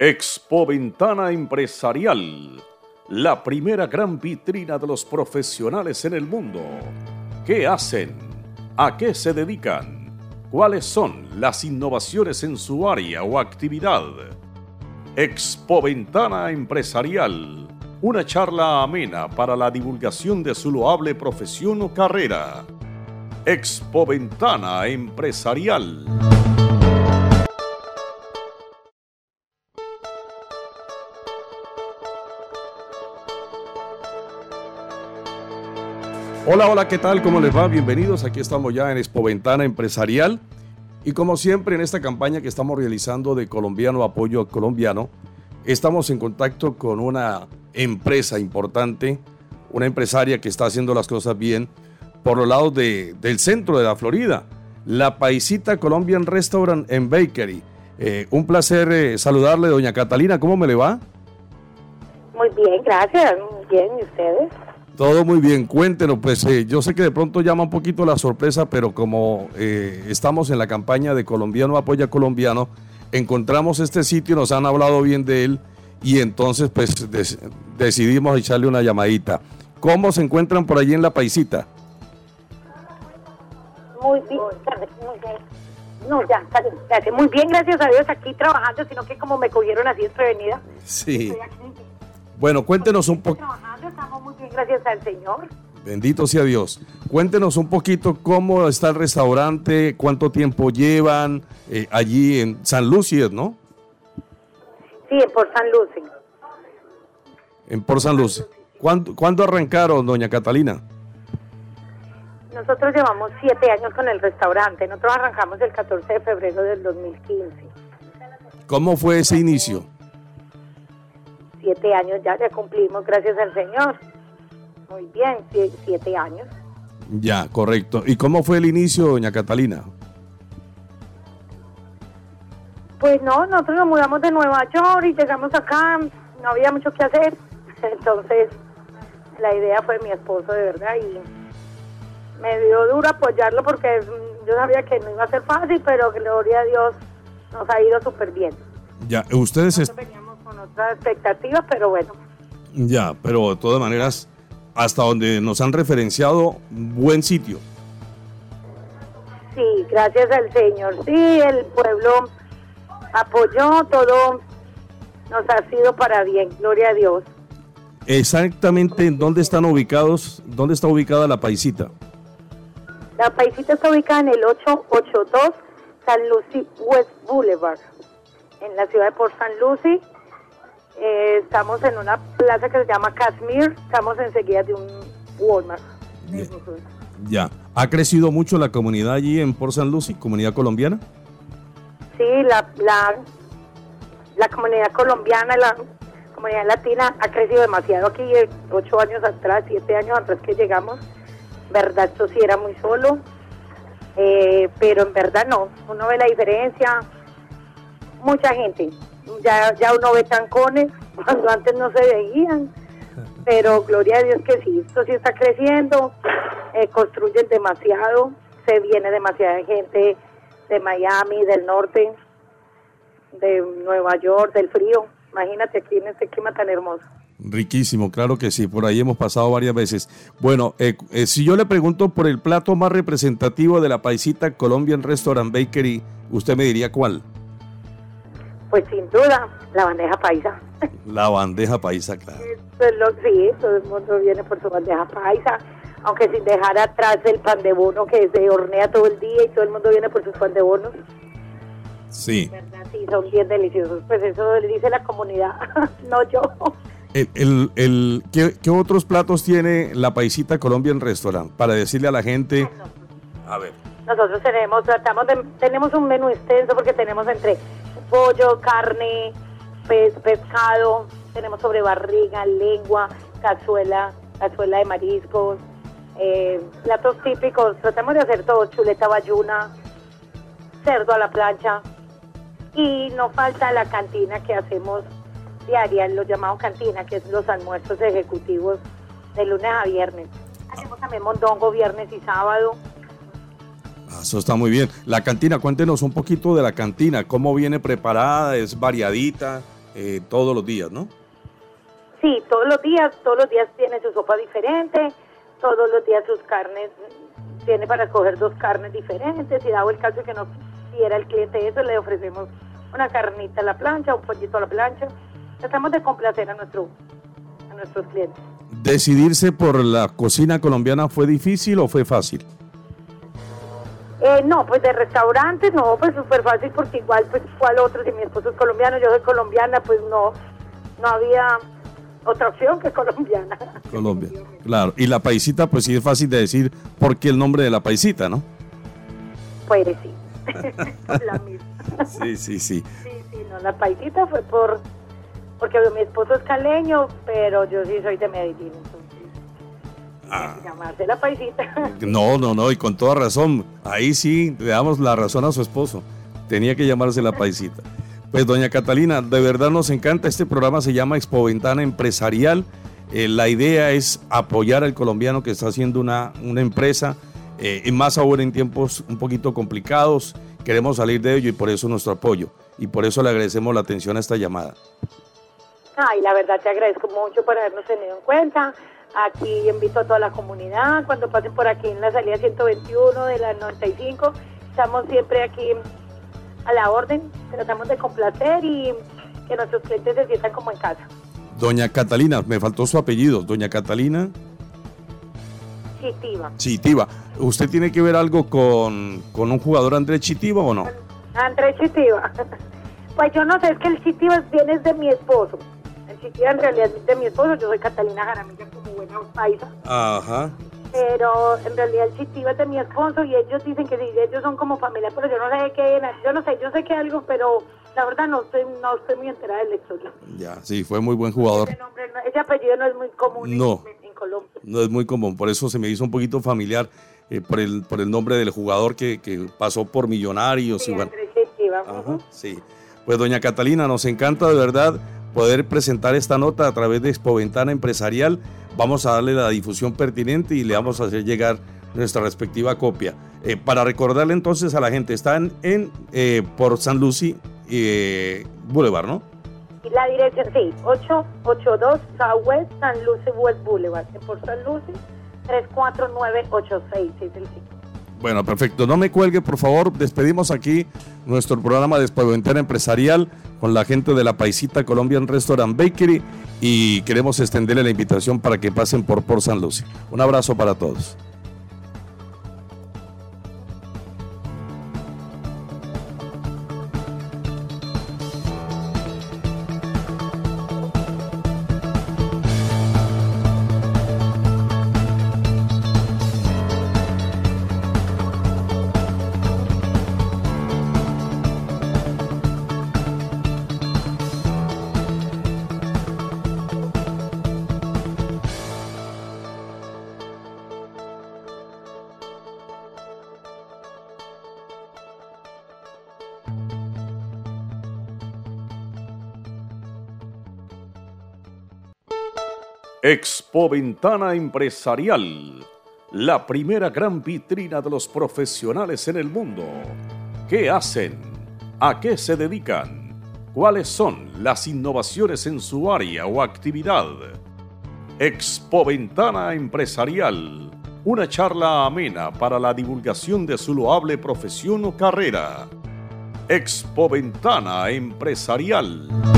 Expo Ventana Empresarial, la primera gran vitrina de los profesionales en el mundo. ¿Qué hacen? ¿A qué se dedican? ¿Cuáles son las innovaciones en su área o actividad? Expo Ventana Empresarial, una charla amena para la divulgación de su loable profesión o carrera. Expo Ventana Empresarial. Hola, hola, ¿qué tal? ¿Cómo les va? Bienvenidos. Aquí estamos ya en Expo Ventana Empresarial. Y como siempre en esta campaña que estamos realizando de colombiano apoyo colombiano, estamos en contacto con una empresa importante, una empresaria que está haciendo las cosas bien por los lados de, del centro de la Florida, la Paisita Colombian Restaurant and Bakery. Eh, un placer eh, saludarle, doña Catalina. ¿Cómo me le va? Muy bien, gracias. Muy bien, ¿y ustedes? Todo muy bien, cuéntenos, pues eh, yo sé que de pronto llama un poquito la sorpresa, pero como eh, estamos en la campaña de Colombiano Apoya Colombiano, encontramos este sitio, nos han hablado bien de él y entonces pues decidimos echarle una llamadita. ¿Cómo se encuentran por allí en La Paisita? Muy bien, muy bien. No, ya, gracias. Muy bien, gracias a Dios, aquí trabajando, sino que como me cogieron así desprevenida. Sí. Bueno, cuéntenos un poco. Gracias al Señor. Bendito sea Dios. Cuéntenos un poquito cómo está el restaurante, cuánto tiempo llevan eh, allí en San Lucie, ¿no? Sí, en Port San. En Port San Lucie. ¿Cuándo, ¿Cuándo arrancaron, doña Catalina? Nosotros llevamos siete años con el restaurante. Nosotros arrancamos el 14 de febrero del 2015. ¿Cómo fue ese inicio? siete años ya, ya cumplimos, gracias al Señor. Muy bien, siete años. Ya, correcto. ¿Y cómo fue el inicio, doña Catalina? Pues no, nosotros nos mudamos de Nueva York y llegamos acá, no había mucho que hacer. Entonces, la idea fue mi esposo, de verdad, y me dio duro apoyarlo porque yo sabía que no iba a ser fácil, pero gloria a Dios, nos ha ido súper bien. Ya, ustedes con otra expectativa, pero bueno. Ya, pero de todas maneras, hasta donde nos han referenciado, buen sitio. Sí, gracias al Señor. Sí, el pueblo apoyó todo, nos ha sido para bien, gloria a Dios. Exactamente, ¿en dónde están ubicados? ¿Dónde está ubicada la paisita? La paisita está ubicada en el 882 San Lucy West Boulevard, en la ciudad de Port San Lucy. Eh, estamos en una plaza que se llama Kashmir, estamos enseguida de un Walmart. Ya. ¿Ha crecido mucho la comunidad allí en Port San Lucie, comunidad colombiana? Sí, la, la, la comunidad colombiana, la comunidad latina ha crecido demasiado aquí, eh, ocho años atrás, siete años atrás que llegamos. Verdad, esto sí era muy solo, eh, pero en verdad no, uno ve la diferencia, mucha gente, ya, ya uno ve trancones cuando antes no se veían, pero gloria a Dios que sí, esto sí está creciendo, eh, construyen demasiado, se viene demasiada gente de Miami, del norte, de Nueva York, del frío, imagínate aquí en este clima tan hermoso. Riquísimo, claro que sí, por ahí hemos pasado varias veces. Bueno, eh, eh, si yo le pregunto por el plato más representativo de la paisita Colombian Restaurant Bakery, ¿usted me diría cuál? Pues sin duda, la bandeja paisa. La bandeja paisa, claro. sí, todo el mundo viene por su bandeja paisa, aunque sin dejar atrás el pan de bono que se hornea todo el día y todo el mundo viene por sus pan de bonos. Sí. Sí, son bien deliciosos. Pues eso le dice la comunidad, no yo. El, el, ¿qué, otros platos tiene la paisita Colombian Restaurant? Para decirle a la gente... A ver. Nosotros tenemos, tratamos de, tenemos un menú extenso porque tenemos entre pollo, carne, pez, pescado, tenemos sobre barriga, lengua, cazuela, cazuela de mariscos, eh, platos típicos, tratamos de hacer todo, chuleta bayuna, cerdo a la plancha. Y no falta la cantina que hacemos diaria, lo llamamos cantina, que es los almuerzos ejecutivos de lunes a viernes. Hacemos también mondongo viernes y sábado eso está muy bien. La cantina, cuéntenos un poquito de la cantina, cómo viene preparada, es variadita, eh, todos los días, ¿no? Sí, todos los días, todos los días tiene su sopa diferente, todos los días sus carnes, tiene para escoger dos carnes diferentes, y dado el caso que no quiera el cliente eso, le ofrecemos una carnita a la plancha, un pollito a la plancha, tratamos de complacer a, nuestro, a nuestros clientes. ¿Decidirse por la cocina colombiana fue difícil o fue fácil? Eh, no, pues de restaurantes no, pues súper fácil porque igual pues al otro, si mi esposo es colombiano, yo soy colombiana, pues no, no había otra opción que colombiana. Colombia, claro. Y la paisita, pues sí es fácil de decir por qué el nombre de la paisita, ¿no? Pues sí, la misma. Sí, sí, sí. Sí, sí, no, la paisita fue por, porque mi esposo es caleño, pero yo sí soy de Medellín. Ah. Llamarse la paisita. No, no, no, y con toda razón. Ahí sí le damos la razón a su esposo. Tenía que llamarse la paisita. Pues doña Catalina, de verdad nos encanta. Este programa se llama Expo Ventana Empresarial. Eh, la idea es apoyar al colombiano que está haciendo una, una empresa, eh, y más ahora en tiempos un poquito complicados. Queremos salir de ello y por eso nuestro apoyo. Y por eso le agradecemos la atención a esta llamada. Ay, la verdad te agradezco mucho por habernos tenido en cuenta. Aquí invito a toda la comunidad, cuando pasen por aquí en la salida 121 de la 95, estamos siempre aquí a la orden, tratamos de complacer y que nuestros clientes se sientan como en casa. Doña Catalina, me faltó su apellido, doña Catalina. Chitiva. Chitiva. ¿Usted tiene que ver algo con, un jugador Andrés Chitiva o no? Andrés Chitiva. Pues yo no sé, es que el Chitiva viene de mi esposo. El Chitiva en realidad es de mi esposo, yo soy Catalina Jaramilla buena paisa. Ajá pero en realidad el Chitiva es de mi esposo y ellos dicen que sí, ellos son como familia, pero yo no sé qué, yo no sé, yo sé que algo, pero la verdad no estoy, no estoy muy enterada de la historia. Ya, sí, fue muy buen jugador. Ese, apellido no es muy común en, Colombia. No es muy común, por eso se me hizo un poquito familiar eh, por, el, por el nombre del jugador que, que pasó por Millonarios. Sí, y Ajá, sí. Pues doña Catalina, nos encanta de verdad poder presentar esta nota a través de Expo Ventana Empresarial vamos a darle la difusión pertinente y le vamos a hacer llegar nuestra respectiva copia. Eh, para recordarle entonces a la gente, están en eh, por San Lucy eh, Boulevard, ¿no? La dirección, sí, 882 Southwest San Lucy West Boulevard, por San Lucy 34986 es el sitio. Bueno, perfecto. No me cuelgue, por favor. Despedimos aquí nuestro programa de Ventana Empresarial con la gente de la Paisita Colombian Restaurant Bakery y queremos extenderle la invitación para que pasen por Por San Lucy. Un abrazo para todos. Expo Ventana Empresarial, la primera gran vitrina de los profesionales en el mundo. ¿Qué hacen? ¿A qué se dedican? ¿Cuáles son las innovaciones en su área o actividad? Expo Ventana Empresarial, una charla amena para la divulgación de su loable profesión o carrera. Expo Ventana Empresarial.